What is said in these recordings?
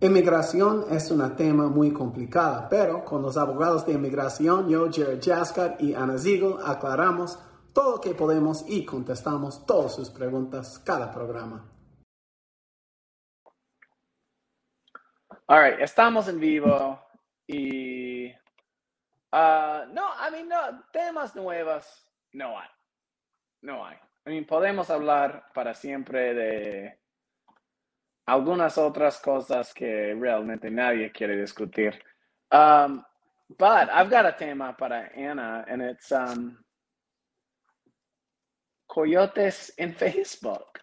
Inmigración es un tema muy complicado, pero con los abogados de inmigración, yo, Jared Jaskar y Ana Ziegel, aclaramos todo lo que podemos y contestamos todas sus preguntas cada programa. All right, estamos en vivo y uh, no, I mean, no, temas nuevos no hay, no hay. I mean, podemos hablar para siempre de algunas otras cosas que realmente nadie quiere discutir. Um, but I've got a tema para Anna, and it's um, coyotes en Facebook.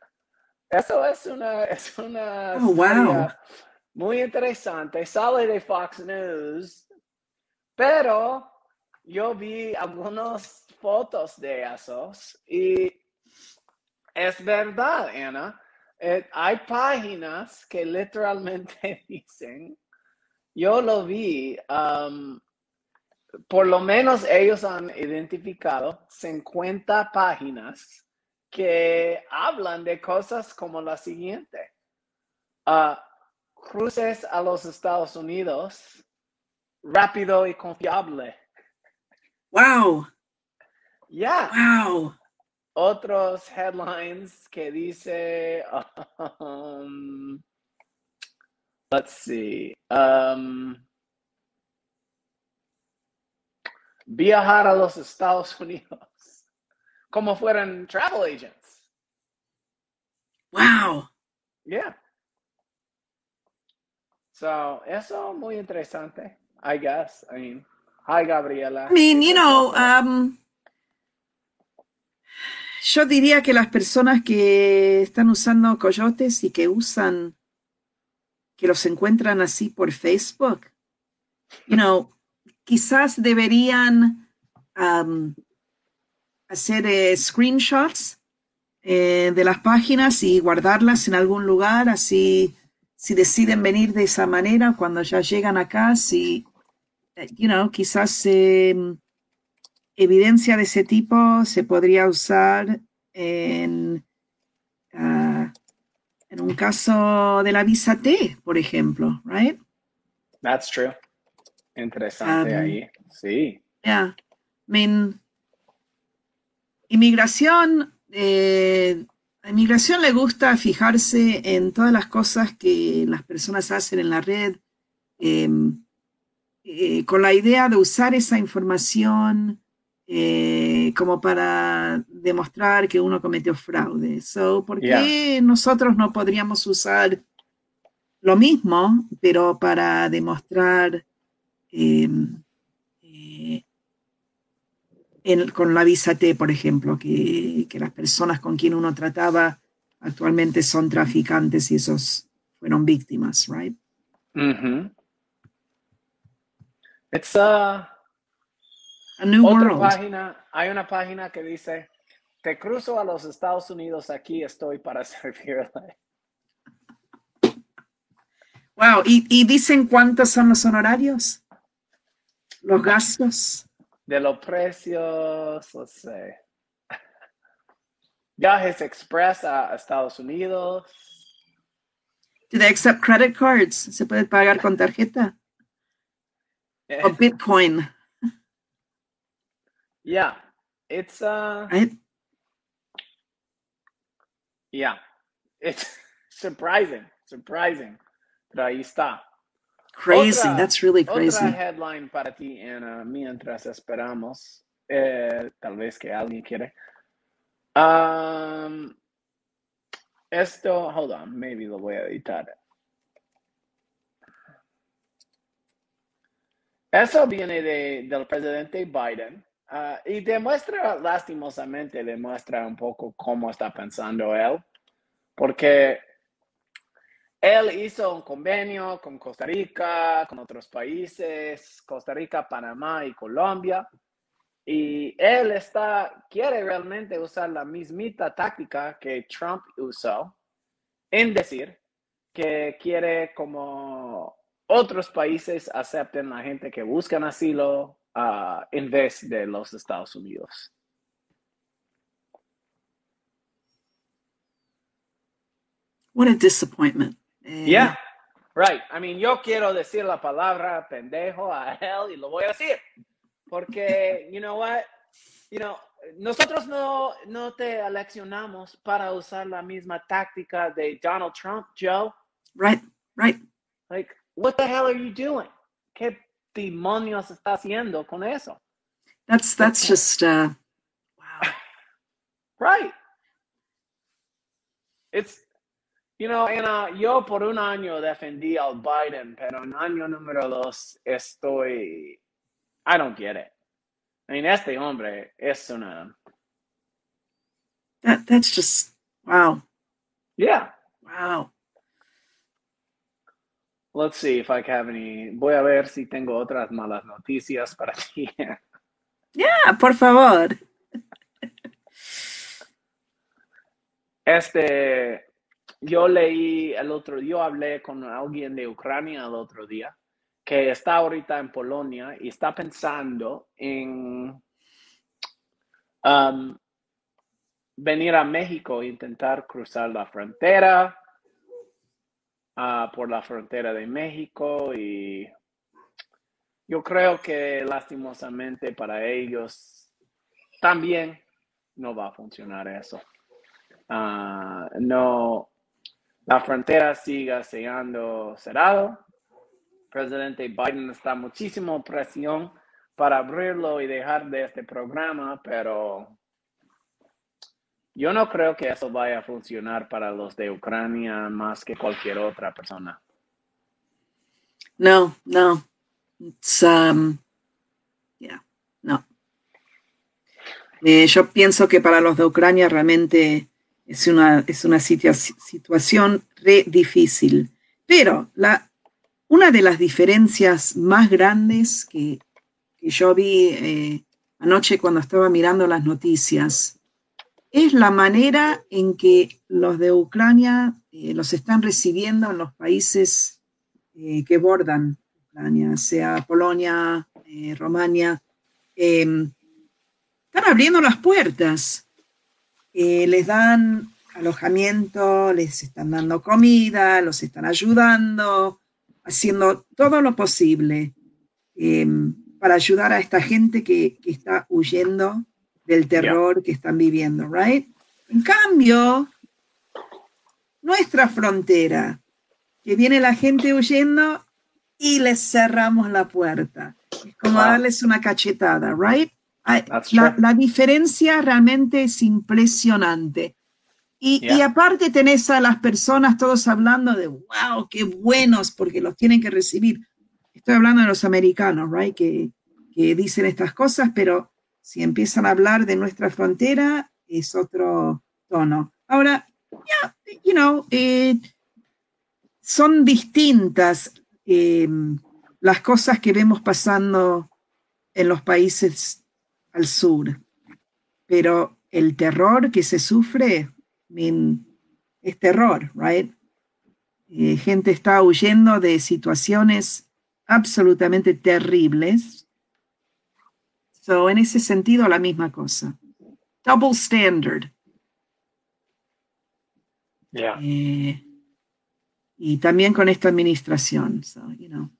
Eso es una, es una oh, wow. muy interesante. Sale de Fox News, pero yo vi algunas fotos de esos y es verdad, Ana. Eh, hay páginas que literalmente dicen, yo lo vi, um, por lo menos ellos han identificado 50 páginas que hablan de cosas como la siguiente. Uh, cruces a los Estados Unidos rápido y confiable. Wow. Ya. Wow otros headlines que dice, um, let's see, um, viajar a los Estados Unidos como fueran travel agents. Wow. Yeah. So, eso muy interesante, I guess. I mean, hi, Gabriela. I mean, you know, um, yo diría que las personas que están usando coyotes y que usan, que los encuentran así por Facebook, you know, quizás deberían um, hacer eh, screenshots eh, de las páginas y guardarlas en algún lugar, así si deciden venir de esa manera cuando ya llegan acá, si, eh, you know, quizás em, evidencia de ese tipo se podría usar en, uh, en un caso de la visa T, por ejemplo, right? That's true. Interesante um, ahí, sí. Yeah. I mean, inmigración, eh, a inmigración le gusta fijarse en todas las cosas que las personas hacen en la red, eh, eh, con la idea de usar esa información eh, como para demostrar que uno cometió fraude. So, ¿Por qué nosotros no podríamos usar lo mismo, pero para demostrar em, eh, con la visa T, por ejemplo, que, que, las personas con quien uno trataba actualmente son traficantes y esos fueron víctimas, right? It's a otra página, hay una página que dice, te cruzo a los Estados Unidos, aquí estoy para servirle. Wow, ¿Y, dicen cuántos son los honorarios? ¿Los gastos? De los precios, no sé. Viajes express a Estados Unidos. Do they accept credit cards? ¿Se puede pagar con tarjeta? o Bitcoin. Yeah, it's uh, right? yeah, it's surprising, surprising, pero ahí está. Crazy, otra, that's really crazy. Otra headline para ti, Ana, mientras esperamos, eh, tal vez que alguien quiere. Um, esto, hold on, maybe lo voy a editar. Eso viene de, del presidente Biden. Uh, y demuestra, lastimosamente, demuestra un poco cómo está pensando él, porque él hizo un convenio con Costa Rica, con otros países, Costa Rica, Panamá y Colombia, y él está, quiere realmente usar la mismita táctica que Trump usó, en decir que quiere como otros países acepten la gente que buscan asilo, uh, en vez de los Estados Unidos. What a disappointment. Eh, yeah. Right. I mean, yo quiero decir la palabra pendejo a él y lo voy a decir. Porque, you know what? You know, nosotros no, no te eleccionamos para usar la misma táctica de Donald Trump, Joe. Right, right. Like, what the hell are you doing? ¿Qué demonios está haciendo con eso? That's that's just uh wow. Right. It's, you know, Ana, yo por un año defendí al Biden, pero en año número dos estoy, I don't get it. I mean, este hombre es una, That that's just wow. yeah. Wow. Let's see if I have any. Voy a ver si tengo otras malas noticias para ti. Yeah, por favor. Este, yo leí el otro, yo hablé con alguien de Ucrania el otro día que está ahorita en Polonia y está pensando en um, venir a México e intentar cruzar la frontera ah, por la frontera de México y yo creo que lastimosamente para ellos también no va a funcionar eso. Ah, no, la frontera sigue siendo cerrado. Presidente Biden está muchísimo presión para abrirlo y dejar de este programa, pero yo no creo que eso vaya a funcionar para los de Ucrania más que cualquier otra persona. No, no. It's um yeah, no. Eh, yo pienso que para los de Ucrania realmente es una, es una situa- situación re difícil. Pero la, una de las diferencias más grandes que, que yo vi eh, anoche cuando estaba mirando las noticias es la manera en que los de Ucrania eh, los están recibiendo en los países eh, que bordan Ucrania, sea Polonia, eh, Romania. Eh, están abriendo las puertas. Eh, les dan alojamiento, les están dando comida, los están ayudando, haciendo todo lo posible eh, para ayudar a esta gente que está huyendo del terror que están viviendo, right? En cambio, nuestra frontera, que viene la gente huyendo y les cerramos la puerta. Es como Wow. darles una cachetada, right? La, la diferencia realmente es impresionante. Y, y aparte tenés a las personas todos hablando de, wow, qué buenos, porque los tienen que recibir. Estoy hablando de los americanos, right? Que, que dicen estas cosas, pero si empiezan a hablar de nuestra frontera, es otro tono. Ahora, yeah, you know, eh, son distintas eh, las cosas que vemos pasando en los países al sur, pero el terror que se sufre I mean, es terror, right? Eh, gente está huyendo de situaciones absolutamente terribles. So, en ese sentido, la misma cosa. Double standard. Yeah. Eh, y también con esta administración. So, you know.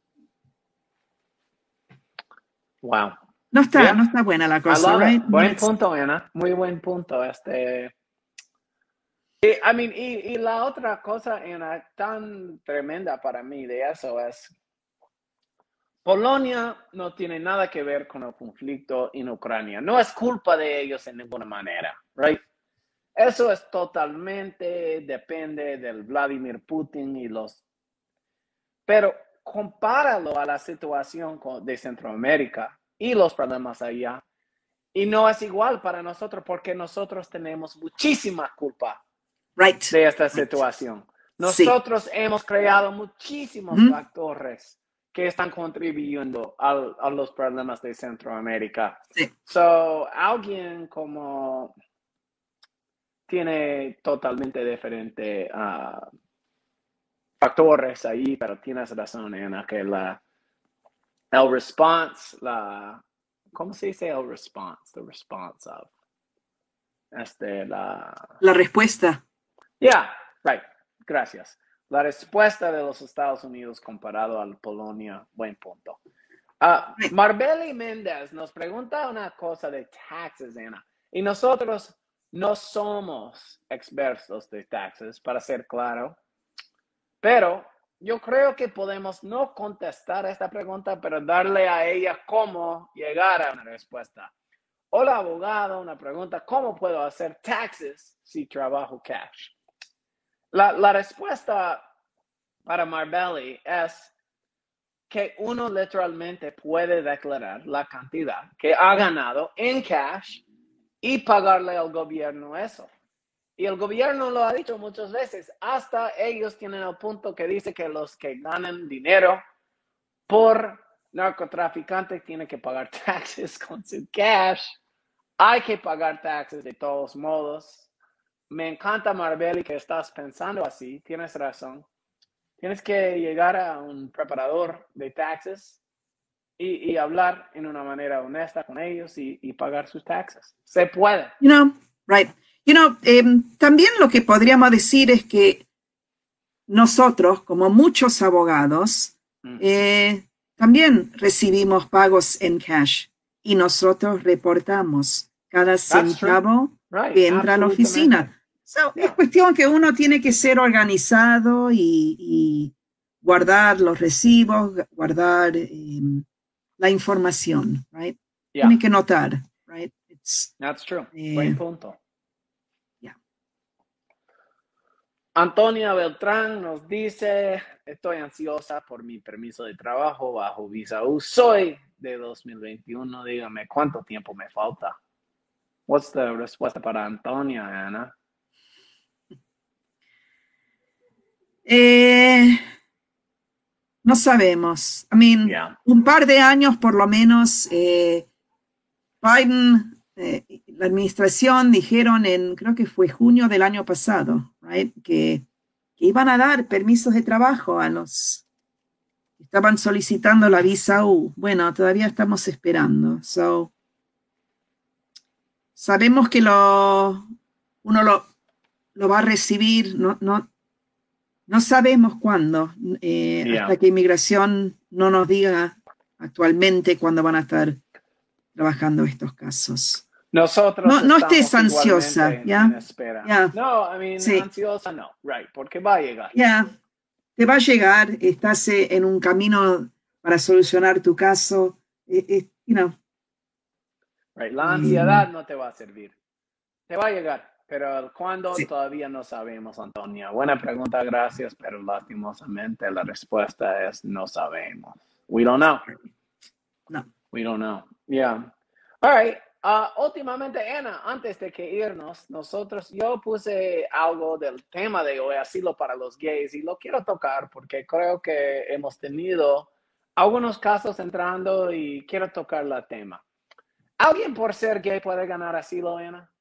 Wow. No está, Yeah. no está buena la I cosa, right? Buen punto, Ana. Muy buen punto. Este. Y, I mean, y, y la otra cosa, Ana, tan tremenda para mí de eso es. Polonia no tiene nada que ver con el conflicto en Ucrania. No es culpa de ellos en ninguna manera, right? Eso es totalmente depende del Vladimir Putin y los. Pero compáralo a la situación de Centroamérica y los problemas allá. Y no es igual para nosotros porque nosotros tenemos muchísima culpa Right. de esta situación. Sí. Nosotros hemos creado muchísimos Ujú. factores que están contribuyendo al- a los problemas de Centroamérica. Sí. So, alguien como tiene totalmente diferente ah, factores ahí, pero tienes razón en que la el response, la ¿cómo se dice el response? The response of este la La respuesta. Yeah, right. Gracias. La respuesta de los Estados Unidos comparado al Polonia, buen punto. Uh, Marbeli Méndez nos pregunta una cosa de taxes, Ana, y nosotros no somos expertos de taxes, para ser claro, pero yo creo que podemos no contestar esta pregunta, pero darle a ella cómo llegar a una respuesta. Hola, abogado, una pregunta, ¿cómo puedo hacer taxes si trabajo cash? La, respuesta para Marbelli es que uno literalmente puede declarar la cantidad que ha ganado en cash y pagarle al gobierno eso. Y el gobierno lo ha dicho muchas veces, hasta ellos tienen el punto que dice que los que ganan dinero por narcotraficantes tienen que pagar taxes con su cash. Hay que pagar taxes de todos modos. Me encanta, Marbelli, que estás pensando así. Tienes razón. Tienes que llegar a un preparador de taxes y, hablar en una manera honesta con ellos y, y, pagar sus taxes. Se puede. You know, right. You know, em, también lo que podríamos decir es que nosotros, como muchos abogados, mm. eh, también recibimos pagos en cash y nosotros reportamos cada centavo entra a la oficina. Es cuestión que uno tiene que ser organizado y, guardar los recibos, guardar em, la información, right? Tiene que notar, right? That's true. Buen eh, punto. Antonia Beltrán nos dice, estoy ansiosa por mi permiso de trabajo bajo visa U. Soy de 2021. Dígame, ¿cuánto tiempo me falta? What's la respuesta para Antonia, Ana? Eh, no sabemos. I mean, un par de años por lo menos. Eh, Biden, eh, la administración dijeron en, creo que fue junio del año pasado, que, iban a dar permisos de trabajo a los que estaban solicitando la visa U. Bueno, todavía estamos esperando. So, sabemos que lo, uno lo, lo va a recibir, no, no, no sabemos cuándo, eh, hasta que inmigración no nos diga actualmente cuándo van a estar trabajando estos casos. Nosotros no, no estés ansiosa, ¿ya? No, I mean, ansiosa no, right, porque va a llegar. Ya, te va a llegar, estás eh, en un camino para solucionar tu caso, eh, eh, you know. Right, la ansiedad no te va a servir. Te va a llegar, pero cuándo todavía no sabemos, Antonia. Buena pregunta, gracias, pero lastimosamente la respuesta es no sabemos. We don't know. No. We don't know. Yeah. All right. Uh, últimamente, Ana, antes de que irnos, nosotros, yo puse algo del tema de hoy, asilo para los gays, y lo quiero tocar porque creo que hemos tenido algunos casos entrando y quiero tocar la tema. ¿Alguien por ser gay puede ganar asilo, Ana?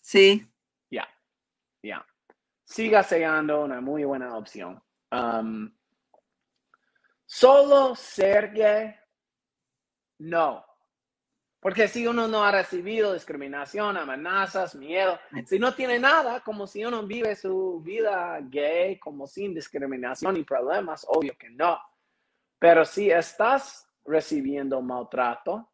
Sí. Ya, ya. Siga siendo una muy buena opción. Um, solo ser gay, no porque si uno no ha recibido discriminación, amenazas, miedo, si no tiene nada, como si uno vive su vida gay, como sin discriminación y problemas, obvio que no. Pero si estás recibiendo maltrato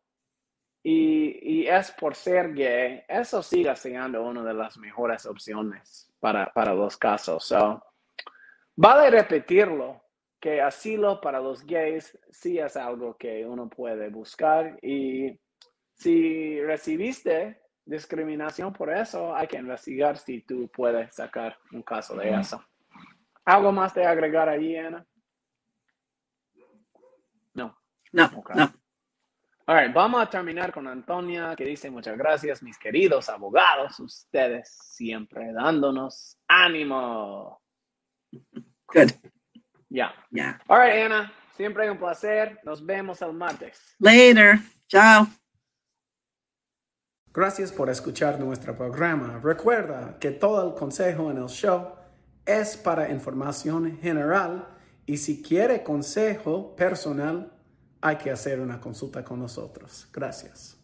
y, es por ser gay, eso sigue siendo una de las mejores opciones para, para los casos. So, vale repetirlo, que asilo para los gays sí es algo que uno puede buscar y si recibiste discriminación por eso, hay que investigar si tú puedes sacar un caso de eso. ¿Algo más de agregar ahí, Ana? No. No, no. All right, vamos a terminar con Antonia, que dice muchas gracias, mis queridos abogados, ustedes siempre dándonos ánimo. Good. Ya. Yeah. All right, Ana, siempre un placer. Nos vemos el martes. Later. Chao. Gracias por escuchar nuestro programa. Recuerda que todo el consejo en el show es para información general y si quiere consejo personal, hay que hacer una consulta con nosotros. Gracias.